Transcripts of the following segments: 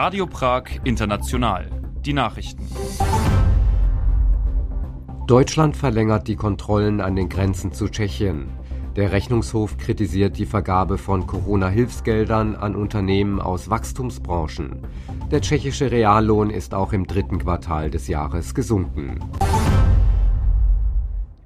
Radio Prag International. Die Nachrichten. Deutschland verlängert die Kontrollen an den Grenzen zu Tschechien. Der Rechnungshof kritisiert die Vergabe von Corona-Hilfsgeldern an Unternehmen aus Wachstumsbranchen. Der tschechische Reallohn ist auch im dritten Quartal des Jahres gesunken.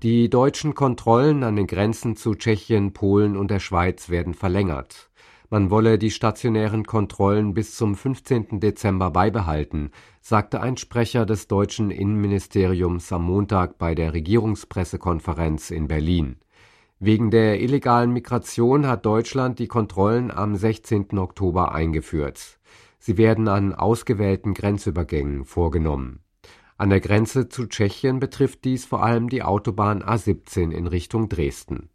Die deutschen Kontrollen an den Grenzen zu Tschechien, Polen und der Schweiz werden verlängert. Man wolle die stationären Kontrollen bis zum 15. Dezember beibehalten, sagte ein Sprecher des deutschen Innenministeriums am Montag bei der Regierungspressekonferenz in Berlin. Wegen der illegalen Migration hat Deutschland die Kontrollen am 16. Oktober eingeführt. Sie werden an ausgewählten Grenzübergängen vorgenommen. An der Grenze zu Tschechien betrifft dies vor allem die Autobahn A17 in Richtung Dresden.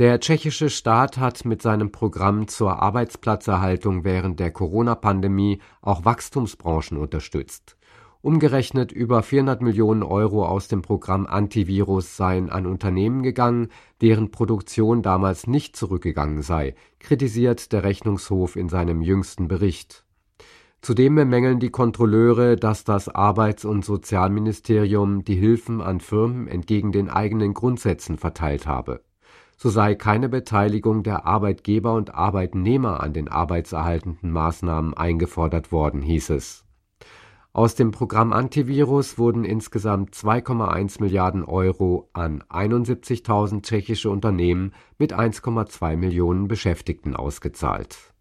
Der tschechische Staat hat mit seinem Programm zur Arbeitsplatzerhaltung während der Corona-Pandemie auch Wachstumsbranchen unterstützt. Umgerechnet über 400 Millionen Euro aus dem Programm Antivirus seien an Unternehmen gegangen, deren Produktion damals nicht zurückgegangen sei, kritisiert der Rechnungshof in seinem jüngsten Bericht. Zudem bemängeln die Kontrolleure, dass das Arbeits- und Sozialministerium die Hilfen an Firmen entgegen den eigenen Grundsätzen verteilt habe so sei keine Beteiligung der Arbeitgeber und Arbeitnehmer an den arbeitserhaltenden Maßnahmen eingefordert worden, hieß es. Aus dem Programm Antivirus wurden insgesamt 2,1 Milliarden Euro an 71.000 tschechische Unternehmen mit 1,2 Millionen Beschäftigten ausgezahlt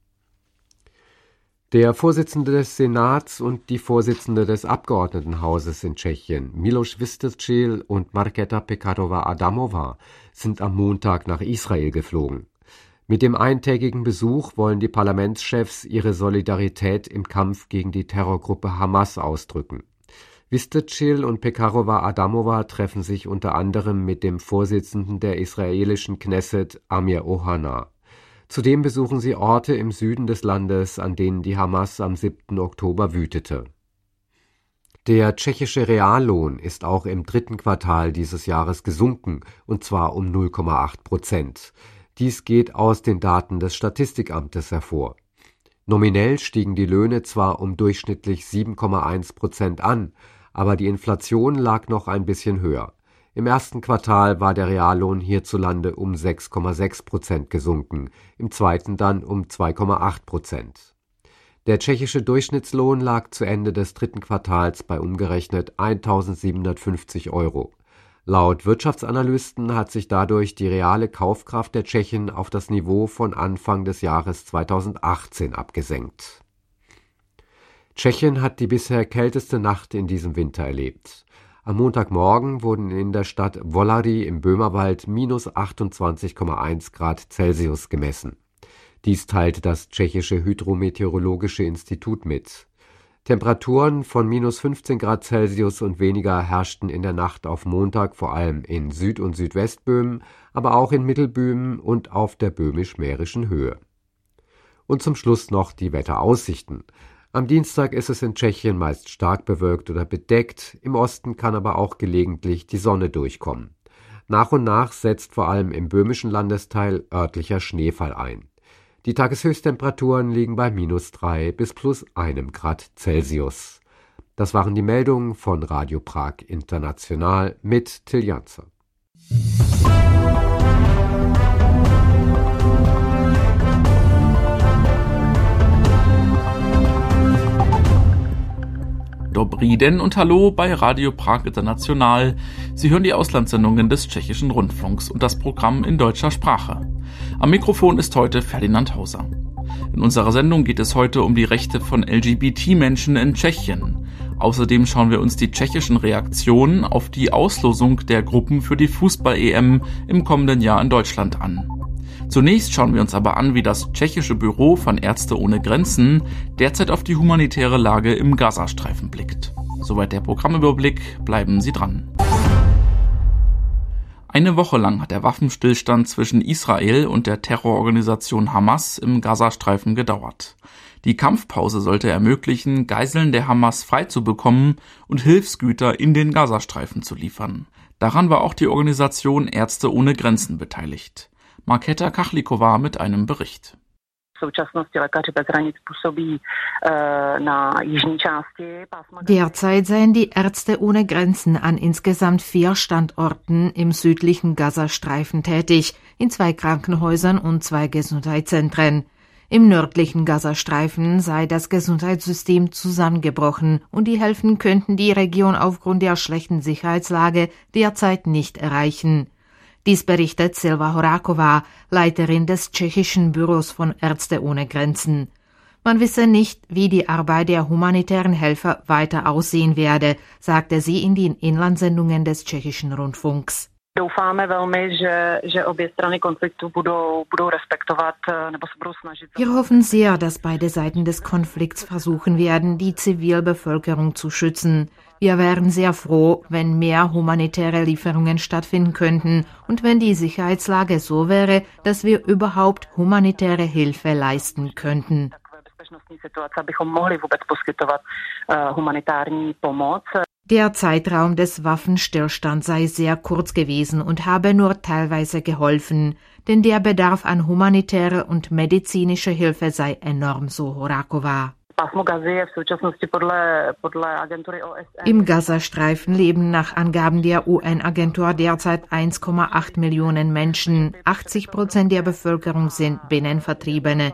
der Vorsitzende des Senats und die Vorsitzende des Abgeordnetenhauses in Tschechien, Miloš Vystrčil und Marketa Pekarová-Adamová, sind am Montag nach Israel geflogen. Mit dem eintägigen Besuch wollen die Parlamentschefs ihre Solidarität im Kampf gegen die Terrorgruppe Hamas ausdrücken. Vystrčil und Pekarová-Adamová treffen sich unter anderem mit dem Vorsitzenden der israelischen Knesset Amir Ohana. Zudem besuchen sie Orte im Süden des Landes, an denen die Hamas am 7. Oktober wütete. Der tschechische Reallohn ist auch im dritten Quartal dieses Jahres gesunken, und zwar um 0,8 Prozent. Dies geht aus den Daten des Statistikamtes hervor. Nominell stiegen die Löhne zwar um durchschnittlich 7,1 Prozent an, aber die Inflation lag noch ein bisschen höher. Im ersten Quartal war der Reallohn hierzulande um 6,6 Prozent gesunken, im zweiten dann um 2,8 Prozent. Der tschechische Durchschnittslohn lag zu Ende des dritten Quartals bei umgerechnet 1750 Euro. Laut Wirtschaftsanalysten hat sich dadurch die reale Kaufkraft der Tschechen auf das Niveau von Anfang des Jahres 2018 abgesenkt. Tschechien hat die bisher kälteste Nacht in diesem Winter erlebt. Am Montagmorgen wurden in der Stadt Wollary im Böhmerwald minus 28,1 Grad Celsius gemessen. Dies teilte das tschechische Hydrometeorologische Institut mit. Temperaturen von minus 15 Grad Celsius und weniger herrschten in der Nacht auf Montag vor allem in Süd- und Südwestböhmen, aber auch in Mittelböhmen und auf der böhmisch-mährischen Höhe. Und zum Schluss noch die Wetteraussichten. Am Dienstag ist es in Tschechien meist stark bewölkt oder bedeckt, im Osten kann aber auch gelegentlich die Sonne durchkommen. Nach und nach setzt vor allem im böhmischen Landesteil örtlicher Schneefall ein. Die Tageshöchsttemperaturen liegen bei minus drei bis plus einem Grad Celsius. Das waren die Meldungen von Radio Prag International mit Till Janzer. Dobriden und Hallo bei Radio Prag International. Sie hören die Auslandssendungen des tschechischen Rundfunks und das Programm in deutscher Sprache. Am Mikrofon ist heute Ferdinand Hauser. In unserer Sendung geht es heute um die Rechte von LGBT-Menschen in Tschechien. Außerdem schauen wir uns die tschechischen Reaktionen auf die Auslosung der Gruppen für die Fußball-EM im kommenden Jahr in Deutschland an. Zunächst schauen wir uns aber an, wie das tschechische Büro von Ärzte ohne Grenzen derzeit auf die humanitäre Lage im Gazastreifen blickt. Soweit der Programmüberblick, bleiben Sie dran. Eine Woche lang hat der Waffenstillstand zwischen Israel und der Terrororganisation Hamas im Gazastreifen gedauert. Die Kampfpause sollte ermöglichen, Geiseln der Hamas freizubekommen und Hilfsgüter in den Gazastreifen zu liefern. Daran war auch die Organisation Ärzte ohne Grenzen beteiligt. Marketa Kachlikova mit einem Bericht. Derzeit seien die Ärzte ohne Grenzen an insgesamt vier Standorten im südlichen Gazastreifen tätig, in zwei Krankenhäusern und zwei Gesundheitszentren. Im nördlichen Gazastreifen sei das Gesundheitssystem zusammengebrochen und die Helfen könnten die Region aufgrund der schlechten Sicherheitslage derzeit nicht erreichen. Dies berichtet Silva Horakova, Leiterin des tschechischen Büros von Ärzte ohne Grenzen. Man wisse nicht, wie die Arbeit der humanitären Helfer weiter aussehen werde, sagte sie in den Inlandsendungen des tschechischen Rundfunks. Eh. Wir hoffen sehr, dass beide Seiten des Konflikts versuchen werden, die Zivilbevölkerung zu schützen. Wir wären sehr froh, wenn mehr humanitäre Lieferungen stattfinden könnten und wenn die Sicherheitslage so wäre, dass wir überhaupt humanitäre Hilfe leisten könnten. Der Zeitraum des Waffenstillstands sei sehr kurz gewesen und habe nur teilweise geholfen, denn der Bedarf an humanitärer und medizinischer Hilfe sei enorm, so Horakova. Im Gazastreifen leben nach Angaben der UN-Agentur derzeit 1,8 Millionen Menschen. 80 Prozent der Bevölkerung sind Binnenvertriebene.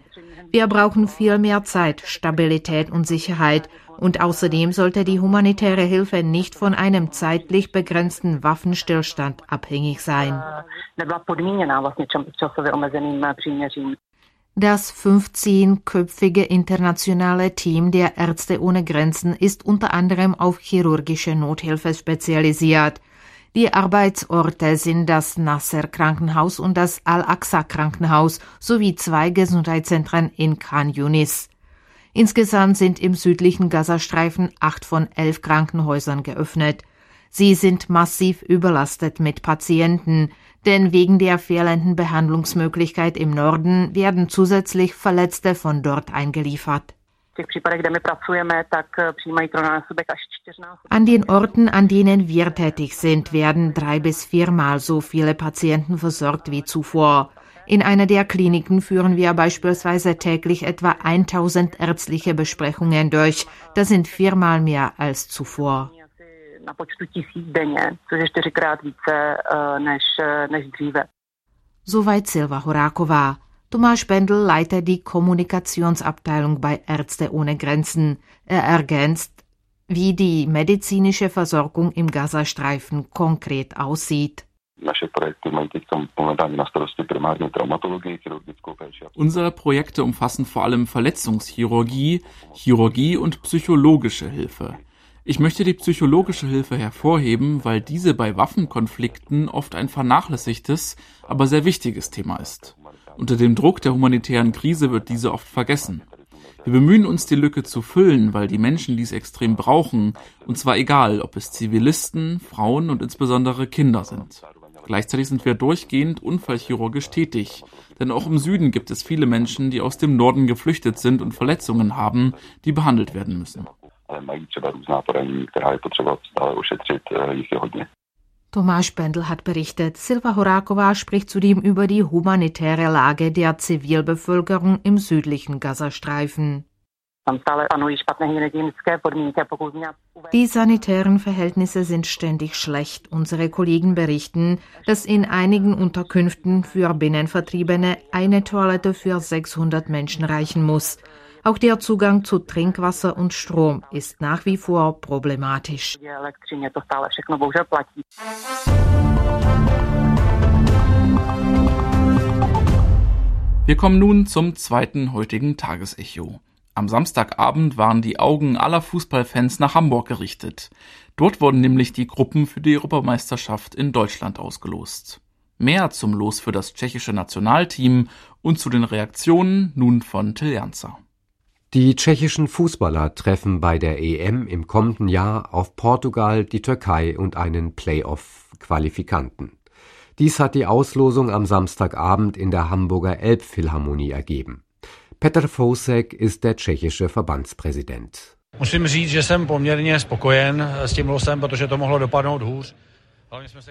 Wir brauchen viel mehr Zeit, Stabilität und Sicherheit. Und außerdem sollte die humanitäre Hilfe nicht von einem zeitlich begrenzten Waffenstillstand abhängig sein. Das 15-köpfige internationale Team der Ärzte ohne Grenzen ist unter anderem auf chirurgische Nothilfe spezialisiert. Die Arbeitsorte sind das Nasser Krankenhaus und das Al-Aqsa Krankenhaus sowie zwei Gesundheitszentren in Khan Yunis. Insgesamt sind im südlichen Gazastreifen acht von elf Krankenhäusern geöffnet. Sie sind massiv überlastet mit Patienten, denn wegen der fehlenden Behandlungsmöglichkeit im Norden werden zusätzlich Verletzte von dort eingeliefert. An den Orten, an denen wir tätig sind, werden drei bis viermal so viele Patienten versorgt wie zuvor. In einer der Kliniken führen wir beispielsweise täglich etwa 1000 ärztliche Besprechungen durch. Das sind viermal mehr als zuvor. Soweit Silva Horakova. Thomas Spendel leitet die Kommunikationsabteilung bei Ärzte ohne Grenzen. Er ergänzt, wie die medizinische Versorgung im Gazastreifen konkret aussieht. Unsere Projekte umfassen vor allem Verletzungschirurgie, Chirurgie und psychologische Hilfe. Ich möchte die psychologische Hilfe hervorheben, weil diese bei Waffenkonflikten oft ein vernachlässigtes, aber sehr wichtiges Thema ist. Unter dem Druck der humanitären Krise wird diese oft vergessen. Wir bemühen uns, die Lücke zu füllen, weil die Menschen dies extrem brauchen, und zwar egal, ob es Zivilisten, Frauen und insbesondere Kinder sind. Gleichzeitig sind wir durchgehend unfallchirurgisch tätig, denn auch im Süden gibt es viele Menschen, die aus dem Norden geflüchtet sind und Verletzungen haben, die behandelt werden müssen. Tomáš Pendl hat berichtet, Silva Horakova spricht zudem über die humanitäre Lage der Zivilbevölkerung im südlichen Gazastreifen. Die sanitären Verhältnisse sind ständig schlecht. Unsere Kollegen berichten, dass in einigen Unterkünften für Binnenvertriebene eine Toilette für 600 Menschen reichen muss. Auch der Zugang zu Trinkwasser und Strom ist nach wie vor problematisch. Wir kommen nun zum zweiten heutigen Tagesecho. Am Samstagabend waren die Augen aller Fußballfans nach Hamburg gerichtet. Dort wurden nämlich die Gruppen für die Europameisterschaft in Deutschland ausgelost. Mehr zum Los für das tschechische Nationalteam und zu den Reaktionen nun von Till Janzer. Die tschechischen Fußballer treffen bei der EM im kommenden Jahr auf Portugal, die Türkei und einen Playoff-Qualifikanten. Dies hat die Auslosung am Samstagabend in der Hamburger Elbphilharmonie ergeben. Petr Fousek ist der tschechische Verbandspräsident. Musím říct, že jsem poměrně spokojen s tím losem, protože to mohlo dopadnout hůř.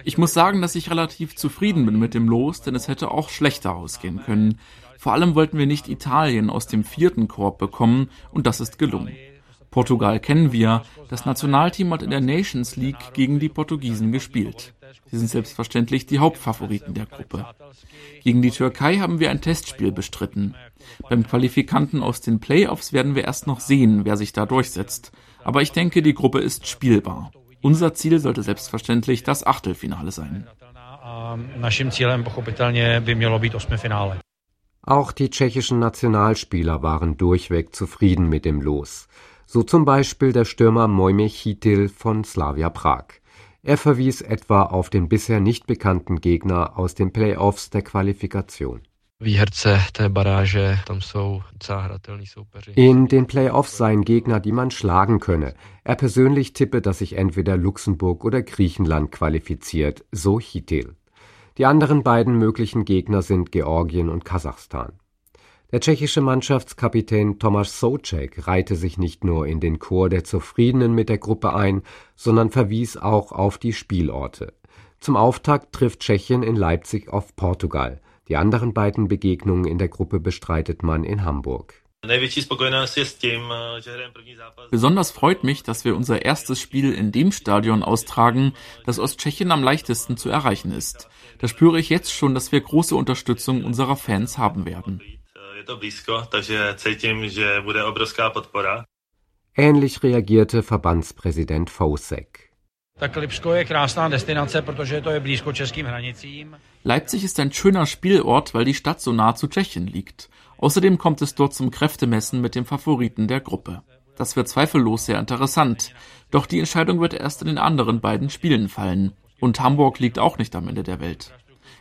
Ich muss sagen, dass ich relativ zufrieden bin mit dem Los, denn es hätte auch schlechter ausgehen können. Vor allem wollten wir nicht Italien aus dem vierten Korb bekommen und das ist gelungen. Portugal kennen wir. Das Nationalteam hat in der Nations League gegen die Portugiesen gespielt. Sie sind selbstverständlich die Hauptfavoriten der Gruppe. Gegen die Türkei haben wir ein Testspiel bestritten. Beim Qualifikanten aus den Playoffs werden wir erst noch sehen, wer sich da durchsetzt. Aber ich denke, die Gruppe ist spielbar. Unser Ziel sollte selbstverständlich das Achtelfinale sein. Auch die tschechischen Nationalspieler waren durchweg zufrieden mit dem Los. So zum Beispiel der Stürmer Mojmir Chitil von Slavia Prag. Er verwies etwa auf den bisher nicht bekannten Gegner aus den Playoffs der Qualifikation. In den Playoffs seien Gegner, die man schlagen könne. Er persönlich tippe, dass sich entweder Luxemburg oder Griechenland qualifiziert, so Chitil. Die anderen beiden möglichen Gegner sind Georgien und Kasachstan. Der tschechische Mannschaftskapitän Tomáš Souček reihte sich nicht nur in den Chor der Zufriedenen mit der Gruppe ein, sondern verwies auch auf die Spielorte. Zum Auftakt trifft Tschechien in Leipzig auf Portugal. Die anderen beiden Begegnungen in der Gruppe bestreitet man in Hamburg. Besonders freut mich, dass wir unser erstes Spiel in dem Stadion austragen, das aus Tschechien am leichtesten zu erreichen ist. Da spüre ich jetzt schon, dass wir große Unterstützung unserer Fans haben werden podpora. Ähnlich reagierte Verbandspräsident Fousek. Leipzig ist ein schöner Spielort, weil die Stadt so nah zu Tschechien liegt. Außerdem kommt es dort zum Kräftemessen mit dem Favoriten der Gruppe. Das wird zweifellos sehr interessant. Doch die Entscheidung wird erst in den anderen beiden Spielen fallen. Und Hamburg liegt auch nicht am Ende der Welt.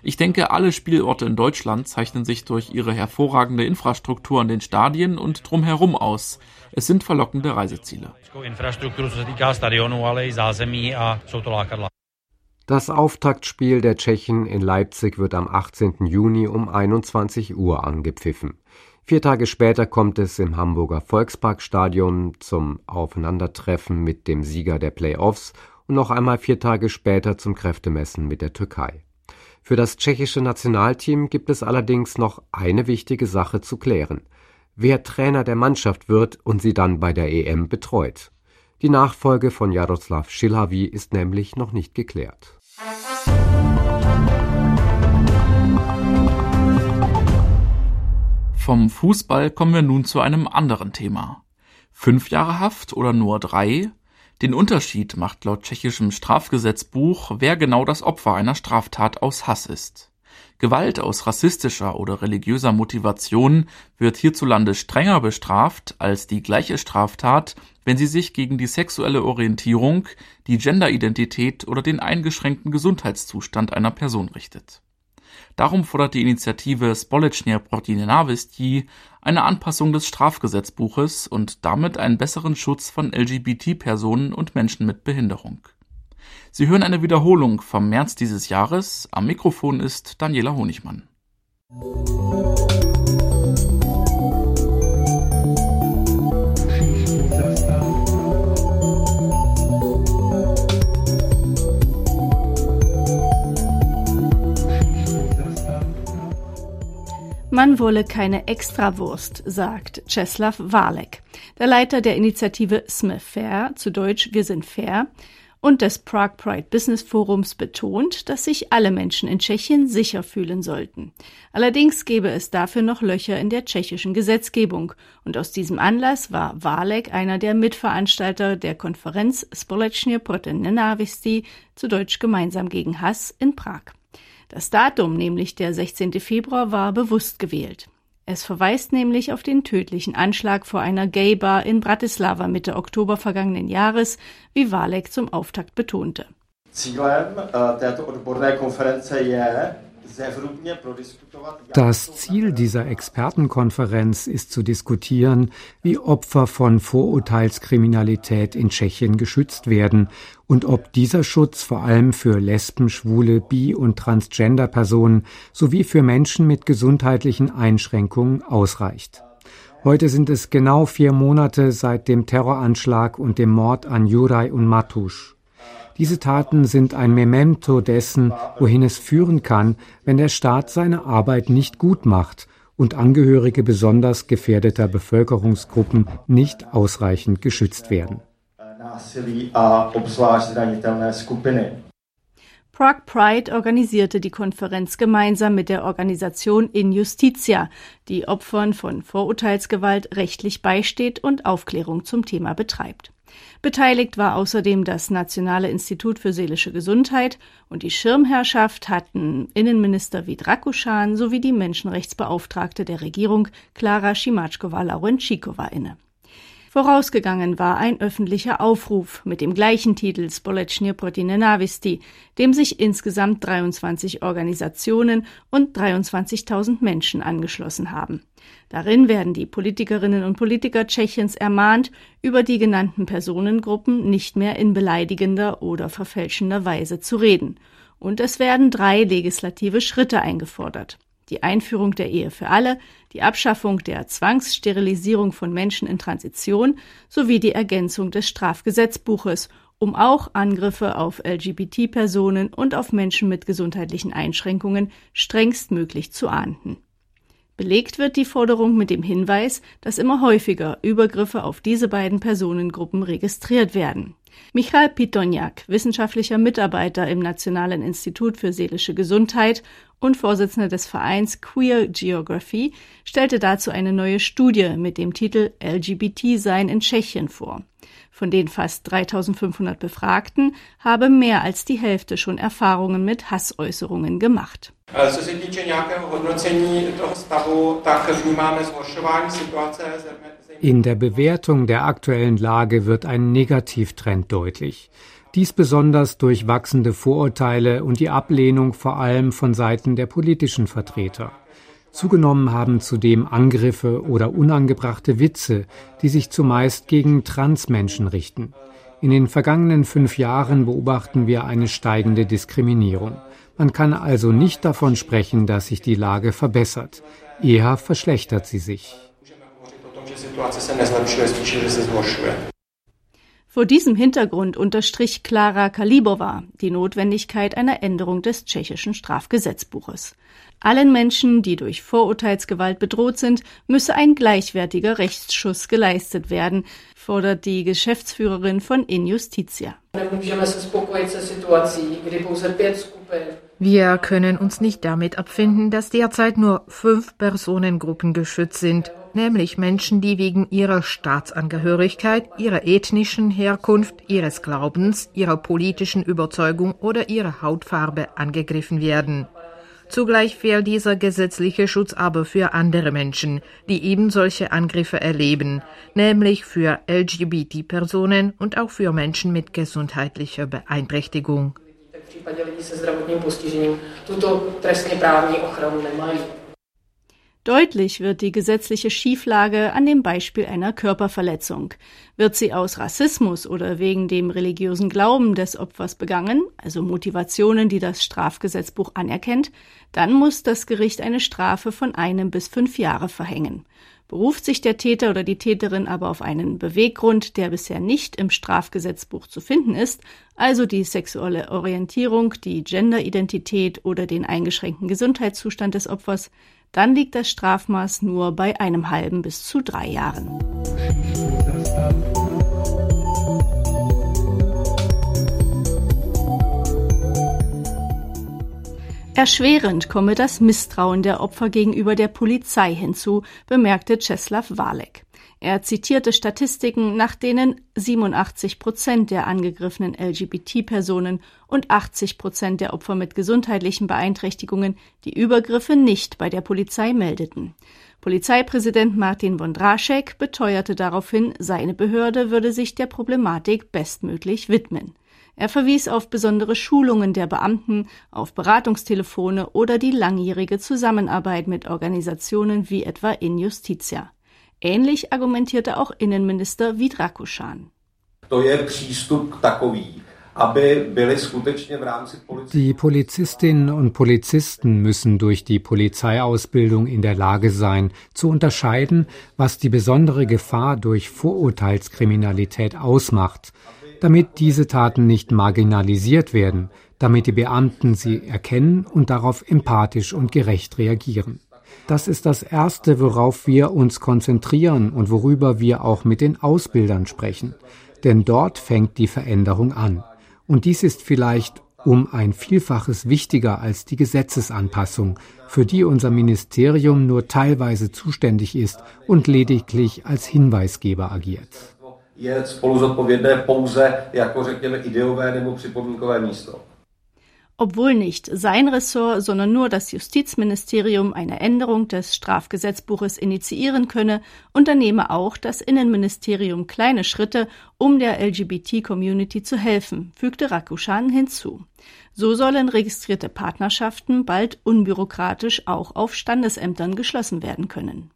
Ich denke, alle Spielorte in Deutschland zeichnen sich durch ihre hervorragende Infrastruktur an den Stadien und drumherum aus. Es sind verlockende Reiseziele. Das Auftaktspiel der Tschechen in Leipzig wird am 18. Juni um 21 Uhr angepfiffen. Vier Tage später kommt es im Hamburger Volksparkstadion zum Aufeinandertreffen mit dem Sieger der Playoffs und noch einmal vier Tage später zum Kräftemessen mit der Türkei. Für das tschechische Nationalteam gibt es allerdings noch eine wichtige Sache zu klären. Wer Trainer der Mannschaft wird und sie dann bei der EM betreut. Die Nachfolge von Jaroslav Schilhavi ist nämlich noch nicht geklärt. Vom Fußball kommen wir nun zu einem anderen Thema. Fünf Jahre Haft oder nur drei? Den Unterschied macht laut tschechischem Strafgesetzbuch, wer genau das Opfer einer Straftat aus Hass ist. Gewalt aus rassistischer oder religiöser Motivation wird hierzulande strenger bestraft als die gleiche Straftat, wenn sie sich gegen die sexuelle Orientierung, die Genderidentität oder den eingeschränkten Gesundheitszustand einer Person richtet Darum fordert die Initiative Společně proti eine Anpassung des Strafgesetzbuches und damit einen besseren Schutz von LGBT-Personen und Menschen mit Behinderung. Sie hören eine Wiederholung vom März dieses Jahres. Am Mikrofon ist Daniela Honigmann. Man wolle keine Extrawurst, sagt Czeslaw Walek, der Leiter der Initiative Smith Fair, zu Deutsch Wir sind fair, und des Prague Pride Business Forums betont, dass sich alle Menschen in Tschechien sicher fühlen sollten. Allerdings gäbe es dafür noch Löcher in der tschechischen Gesetzgebung. Und aus diesem Anlass war Walek einer der Mitveranstalter der Konferenz Společně proti nenávisti, zu Deutsch gemeinsam gegen Hass, in Prag. Das Datum, nämlich der 16. Februar, war bewusst gewählt. Es verweist nämlich auf den tödlichen Anschlag vor einer Gay-Bar in Bratislava Mitte Oktober vergangenen Jahres, wie Walek zum Auftakt betonte. Zielem äh, této odborné konference je das Ziel dieser Expertenkonferenz ist zu diskutieren, wie Opfer von Vorurteilskriminalität in Tschechien geschützt werden und ob dieser Schutz vor allem für Lesben, Schwule, Bi- und Transgender-Personen sowie für Menschen mit gesundheitlichen Einschränkungen ausreicht. Heute sind es genau vier Monate seit dem Terroranschlag und dem Mord an Juraj und Matusch. Diese Taten sind ein Memento dessen, wohin es führen kann, wenn der Staat seine Arbeit nicht gut macht und Angehörige besonders gefährdeter Bevölkerungsgruppen nicht ausreichend geschützt werden. Prague Pride organisierte die Konferenz gemeinsam mit der Organisation In Justitia, die Opfern von Vorurteilsgewalt rechtlich beisteht und Aufklärung zum Thema betreibt. Beteiligt war außerdem das Nationale Institut für seelische Gesundheit und die Schirmherrschaft hatten Innenminister Vidrakuschan sowie die Menschenrechtsbeauftragte der Regierung Klara Schimatschkova-Laurenschikova inne. Vorausgegangen war ein öffentlicher Aufruf mit dem gleichen Titel Společně proti nenávisti, dem sich insgesamt 23 Organisationen und 23.000 Menschen angeschlossen haben. Darin werden die Politikerinnen und Politiker Tschechiens ermahnt, über die genannten Personengruppen nicht mehr in beleidigender oder verfälschender Weise zu reden. Und es werden drei legislative Schritte eingefordert die Einführung der Ehe für alle, die Abschaffung der Zwangssterilisierung von Menschen in Transition sowie die Ergänzung des Strafgesetzbuches, um auch Angriffe auf LGBT-Personen und auf Menschen mit gesundheitlichen Einschränkungen strengstmöglich zu ahnden. Belegt wird die Forderung mit dem Hinweis, dass immer häufiger Übergriffe auf diese beiden Personengruppen registriert werden. Michael Pitoniak, wissenschaftlicher Mitarbeiter im Nationalen Institut für seelische Gesundheit und Vorsitzender des Vereins Queer Geography, stellte dazu eine neue Studie mit dem Titel LGBT-Sein in Tschechien vor. Von den fast 3500 Befragten habe mehr als die Hälfte schon Erfahrungen mit Hassäußerungen gemacht. In der Bewertung der aktuellen Lage wird ein Negativtrend deutlich. Dies besonders durch wachsende Vorurteile und die Ablehnung vor allem von Seiten der politischen Vertreter. Zugenommen haben zudem Angriffe oder unangebrachte Witze, die sich zumeist gegen Transmenschen richten. In den vergangenen fünf Jahren beobachten wir eine steigende Diskriminierung. Man kann also nicht davon sprechen, dass sich die Lage verbessert. Eher verschlechtert sie sich. Vor diesem Hintergrund unterstrich Klara Kalibova die Notwendigkeit einer Änderung des tschechischen Strafgesetzbuches. Allen Menschen, die durch Vorurteilsgewalt bedroht sind, müsse ein gleichwertiger Rechtsschuss geleistet werden, fordert die Geschäftsführerin von Injustitia. Wir können uns nicht damit abfinden, dass derzeit nur fünf Personengruppen geschützt sind nämlich Menschen, die wegen ihrer Staatsangehörigkeit, ihrer ethnischen Herkunft, ihres Glaubens, ihrer politischen Überzeugung oder ihrer Hautfarbe angegriffen werden. Zugleich fehlt dieser gesetzliche Schutz aber für andere Menschen, die eben solche Angriffe erleben, nämlich für LGBT-Personen und auch für Menschen mit gesundheitlicher Beeinträchtigung. Deutlich wird die gesetzliche Schieflage an dem Beispiel einer Körperverletzung. Wird sie aus Rassismus oder wegen dem religiösen Glauben des Opfers begangen, also Motivationen, die das Strafgesetzbuch anerkennt, dann muss das Gericht eine Strafe von einem bis fünf Jahre verhängen. Beruft sich der Täter oder die Täterin aber auf einen Beweggrund, der bisher nicht im Strafgesetzbuch zu finden ist, also die sexuelle Orientierung, die Genderidentität oder den eingeschränkten Gesundheitszustand des Opfers, dann liegt das Strafmaß nur bei einem halben bis zu drei Jahren. Erschwerend komme das Misstrauen der Opfer gegenüber der Polizei hinzu, bemerkte Czeslaw Walek. Er zitierte Statistiken, nach denen 87 Prozent der angegriffenen LGBT-Personen und 80 Prozent der Opfer mit gesundheitlichen Beeinträchtigungen die Übergriffe nicht bei der Polizei meldeten. Polizeipräsident Martin Wondraschek beteuerte daraufhin, seine Behörde würde sich der Problematik bestmöglich widmen. Er verwies auf besondere Schulungen der Beamten, auf Beratungstelefone oder die langjährige Zusammenarbeit mit Organisationen wie etwa In Justitia. Ähnlich argumentierte auch Innenminister Vidrakuschan. Die Polizistinnen und Polizisten müssen durch die Polizeiausbildung in der Lage sein, zu unterscheiden, was die besondere Gefahr durch Vorurteilskriminalität ausmacht damit diese Taten nicht marginalisiert werden, damit die Beamten sie erkennen und darauf empathisch und gerecht reagieren. Das ist das Erste, worauf wir uns konzentrieren und worüber wir auch mit den Ausbildern sprechen. Denn dort fängt die Veränderung an. Und dies ist vielleicht um ein Vielfaches wichtiger als die Gesetzesanpassung, für die unser Ministerium nur teilweise zuständig ist und lediglich als Hinweisgeber agiert. Je spolu pouze jako řekněme ideové nebo připomínkové místo. Obwohl nicht sein Ressort, sondern nur das Justizministerium eine Änderung des Strafgesetzbuches initiieren könne, unternehme auch das Innenministerium kleine Schritte, um der LGBT-Community zu helfen, fügte Rakushan hinzu. So sollen registrierte Partnerschaften bald unbürokratisch auch auf Standesämtern geschlossen werden können.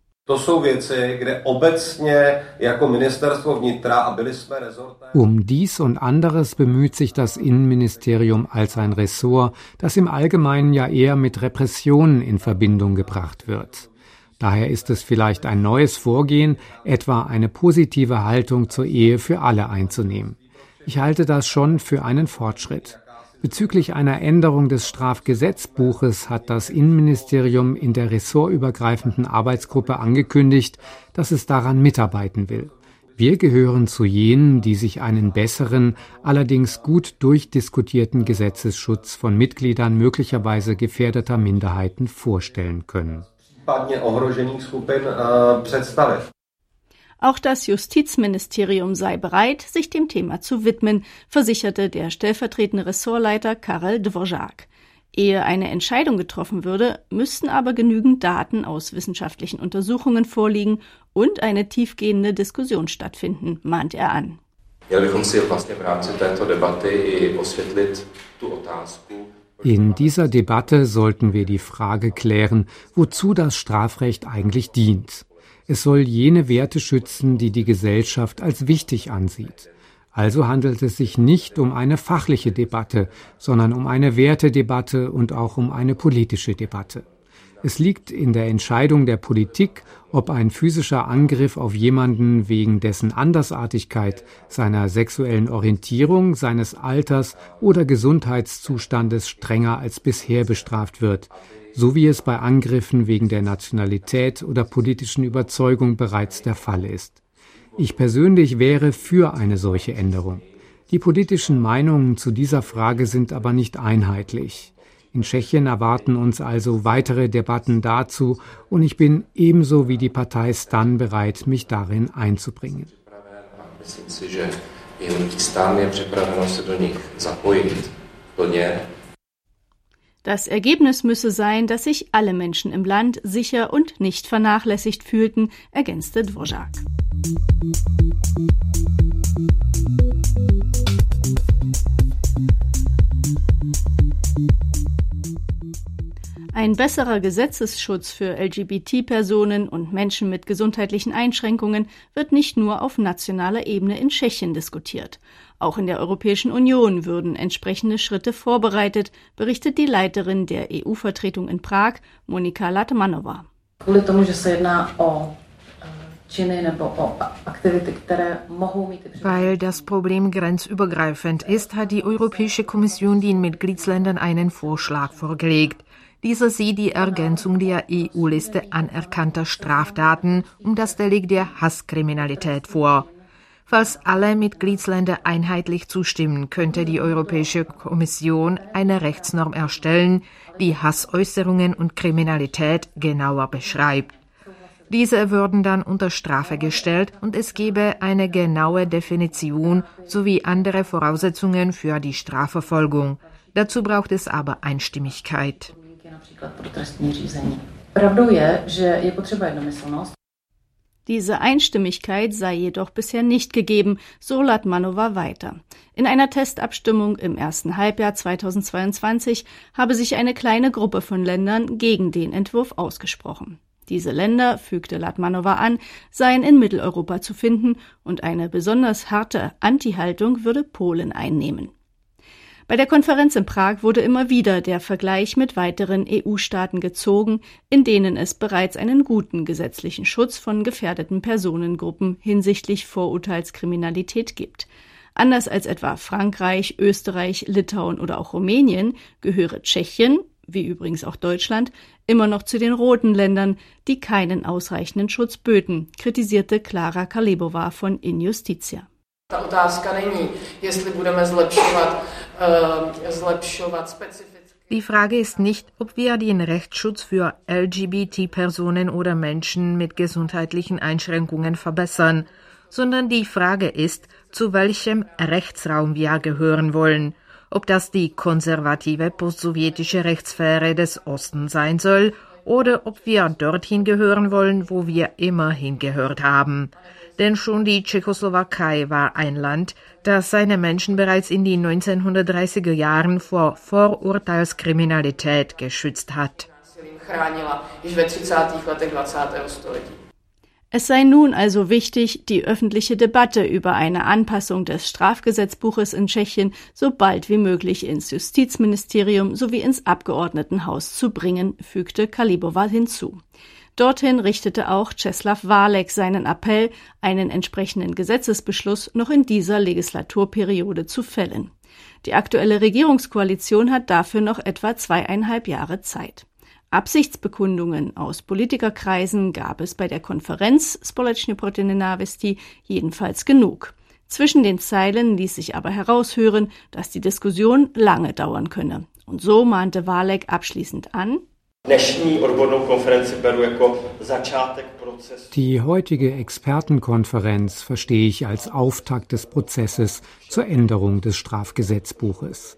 Um dies und anderes bemüht sich das Innenministerium als ein Ressort, das im Allgemeinen ja eher mit Repressionen in Verbindung gebracht wird. Daher ist es vielleicht ein neues Vorgehen, etwa eine positive Haltung zur Ehe für alle einzunehmen. Ich halte das schon für einen Fortschritt. Bezüglich einer Änderung des Strafgesetzbuches hat das Innenministerium in der ressortübergreifenden Arbeitsgruppe angekündigt, dass es daran mitarbeiten will. Wir gehören zu jenen, die sich einen besseren, allerdings gut durchdiskutierten Gesetzesschutz von Mitgliedern möglicherweise gefährdeter Minderheiten vorstellen können. Auch das Justizministerium sei bereit, sich dem Thema zu widmen, versicherte der stellvertretende Ressortleiter Karel Dvořák. Ehe eine Entscheidung getroffen würde, müssten aber genügend Daten aus wissenschaftlichen Untersuchungen vorliegen und eine tiefgehende Diskussion stattfinden, mahnt er an. In dieser Debatte sollten wir die Frage klären, wozu das Strafrecht eigentlich dient. Es soll jene Werte schützen, die die Gesellschaft als wichtig ansieht. Also handelt es sich nicht um eine fachliche Debatte, sondern um eine Wertedebatte und auch um eine politische Debatte. Es liegt in der Entscheidung der Politik, ob ein physischer Angriff auf jemanden wegen dessen Andersartigkeit, seiner sexuellen Orientierung, seines Alters oder Gesundheitszustandes strenger als bisher bestraft wird, so wie es bei Angriffen wegen der Nationalität oder politischen Überzeugung bereits der Fall ist. Ich persönlich wäre für eine solche Änderung. Die politischen Meinungen zu dieser Frage sind aber nicht einheitlich. In Tschechien erwarten uns also weitere Debatten dazu und ich bin ebenso wie die Partei Stan bereit, mich darin einzubringen. Myslím si, že Stan je připraveno se do nich zapojit plně das Ergebnis müsse sein, dass sich alle Menschen im Land sicher und nicht vernachlässigt fühlten, ergänzte Dvořák. Ein besserer Gesetzesschutz für LGBT-Personen und Menschen mit gesundheitlichen Einschränkungen wird nicht nur auf nationaler Ebene in Tschechien diskutiert. Auch in der Europäischen Union würden entsprechende Schritte vorbereitet, berichtet die Leiterin der EU-Vertretung in Prag, Monika Latmanova. Weil das Problem grenzübergreifend ist, hat die Europäische Kommission den Mitgliedsländern einen Vorschlag vorgelegt. Dieser sieht die Ergänzung der EU-Liste anerkannter Straftaten um das Delikt der Hasskriminalität vor. Falls alle Mitgliedsländer einheitlich zustimmen, könnte die Europäische Kommission eine Rechtsnorm erstellen, die Hassäußerungen und Kriminalität genauer beschreibt. Diese würden dann unter Strafe gestellt und es gäbe eine genaue Definition sowie andere Voraussetzungen für die Strafverfolgung. Dazu braucht es aber Einstimmigkeit. Diese Einstimmigkeit sei jedoch bisher nicht gegeben, so Latmanova weiter. In einer Testabstimmung im ersten Halbjahr 2022 habe sich eine kleine Gruppe von Ländern gegen den Entwurf ausgesprochen. Diese Länder, fügte Latmanova an, seien in Mitteleuropa zu finden und eine besonders harte Anti-Haltung würde Polen einnehmen. Bei der Konferenz in Prag wurde immer wieder der Vergleich mit weiteren EU-Staaten gezogen, in denen es bereits einen guten gesetzlichen Schutz von gefährdeten Personengruppen hinsichtlich Vorurteilskriminalität gibt. Anders als etwa Frankreich, Österreich, Litauen oder auch Rumänien gehöre Tschechien, wie übrigens auch Deutschland, immer noch zu den roten Ländern, die keinen ausreichenden Schutz böten, kritisierte Klara Kalebova von Injustitia. Die Frage ist nicht, ob wir den Rechtsschutz für LGBT-Personen oder Menschen mit gesundheitlichen Einschränkungen verbessern, sondern die Frage ist, zu welchem Rechtsraum wir gehören wollen, ob das die konservative postsowjetische Rechtssphäre des Ostens sein soll oder ob wir dorthin gehören wollen, wo wir immer hingehört haben. Denn schon die Tschechoslowakei war ein Land, das seine Menschen bereits in den 1930er Jahren vor Vorurteilskriminalität geschützt hat. Es sei nun also wichtig, die öffentliche Debatte über eine Anpassung des Strafgesetzbuches in Tschechien so bald wie möglich ins Justizministerium sowie ins Abgeordnetenhaus zu bringen, fügte Kalibova hinzu. Dorthin richtete auch Czeslaw Walek seinen Appell, einen entsprechenden Gesetzesbeschluss noch in dieser Legislaturperiode zu fällen. Die aktuelle Regierungskoalition hat dafür noch etwa zweieinhalb Jahre Zeit. Absichtsbekundungen aus Politikerkreisen gab es bei der Konferenz Společně proti nenávistí jedenfalls genug. Zwischen den Zeilen ließ sich aber heraushören, dass die Diskussion lange dauern könne. Und so mahnte Walek abschließend an, die heutige Expertenkonferenz verstehe ich als Auftakt des Prozesses zur Änderung des Strafgesetzbuches.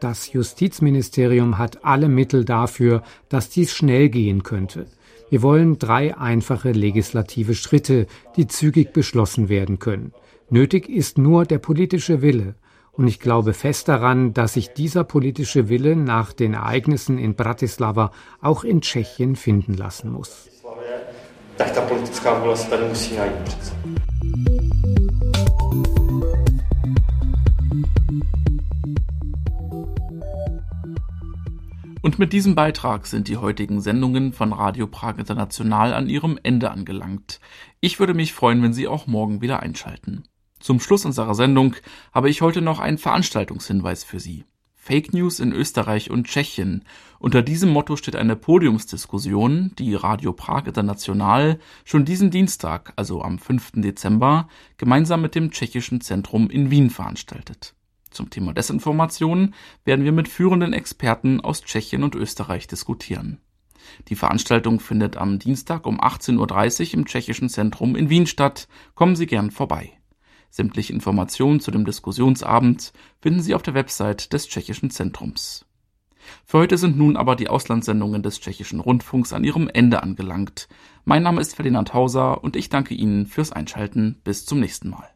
Das Justizministerium hat alle Mittel dafür, dass dies schnell gehen könnte. Wir wollen drei einfache legislative Schritte, die zügig beschlossen werden können. Nötig ist nur der politische Wille. Und ich glaube fest daran, dass sich dieser politische Wille nach den Ereignissen in Bratislava auch in Tschechien finden lassen muss. Tak ta politická vůle se tady musí najít Und mit diesem Beitrag sind die heutigen Sendungen von Radio Prag International an ihrem Ende angelangt. Ich würde mich freuen, wenn Sie auch morgen wieder einschalten. Zum Schluss unserer Sendung habe ich heute noch einen Veranstaltungshinweis für Sie. Fake News in Österreich und Tschechien. Unter diesem Motto steht eine Podiumsdiskussion, die Radio Prag International schon diesen Dienstag, also am 5. Dezember, gemeinsam mit dem Tschechischen Zentrum in Wien veranstaltet. Zum Thema Desinformation werden wir mit führenden Experten aus Tschechien und Österreich diskutieren. Die Veranstaltung findet am Dienstag um 18.30 Uhr im Tschechischen Zentrum in Wien statt. Kommen Sie gern vorbei. Sämtliche Informationen zu dem Diskussionsabend finden Sie auf der Website des Tschechischen Zentrums. Für heute sind nun aber die Auslandssendungen des Tschechischen Rundfunks an ihrem Ende angelangt. Mein Name ist Ferdinand Hauser und ich danke Ihnen fürs Einschalten. Bis zum nächsten Mal.